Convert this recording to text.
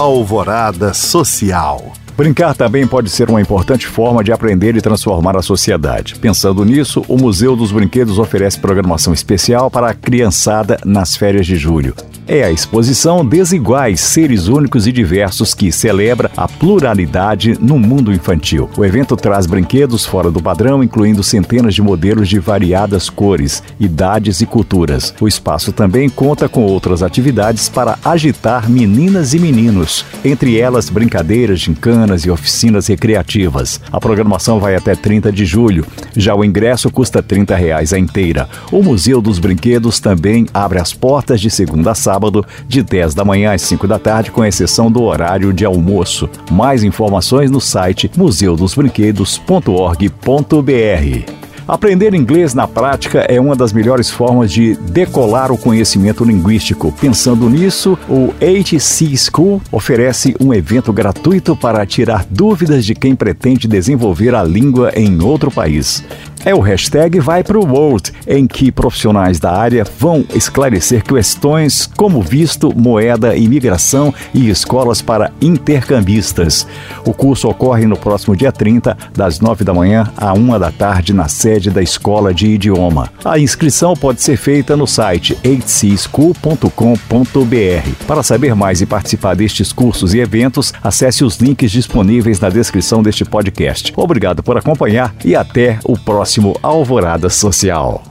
Alvorada Social. Brincar também pode ser uma importante forma de aprender e transformar a sociedade. Pensando nisso, o Museu dos Brinquedos oferece programação especial para a criançada nas férias de julho é a exposição Desiguais, Seres Únicos e Diversos, que celebra a pluralidade no mundo infantil. O evento traz brinquedos fora do padrão, incluindo centenas de modelos de variadas cores, idades e culturas. O espaço também conta com outras atividades para agitar meninas e meninos, entre elas brincadeiras, gincanas e oficinas recreativas. A programação vai até 30 de julho. Já o ingresso custa 30 reais a inteira. O Museu dos Brinquedos também abre as portas de segunda a sábado sábado, de 10 da manhã às 5 da tarde, com exceção do horário de almoço. Mais informações no site museudosbrinquedos.org.br. Aprender inglês na prática é uma das melhores formas de decolar o conhecimento linguístico. Pensando nisso, o HC School oferece um evento gratuito para tirar dúvidas de quem pretende desenvolver a língua em outro país é o hashtag Vai World, em que profissionais da área vão esclarecer questões como visto, moeda, imigração e escolas para intercambistas. O curso ocorre no próximo dia 30, das 9 da manhã à 1 da tarde, na sede da Escola de Idioma. A inscrição pode ser feita no site hcschool.com.br. Para saber mais e participar destes cursos e eventos, acesse os links disponíveis na descrição deste podcast. Obrigado por acompanhar e até o próximo próximo Alvorada Social.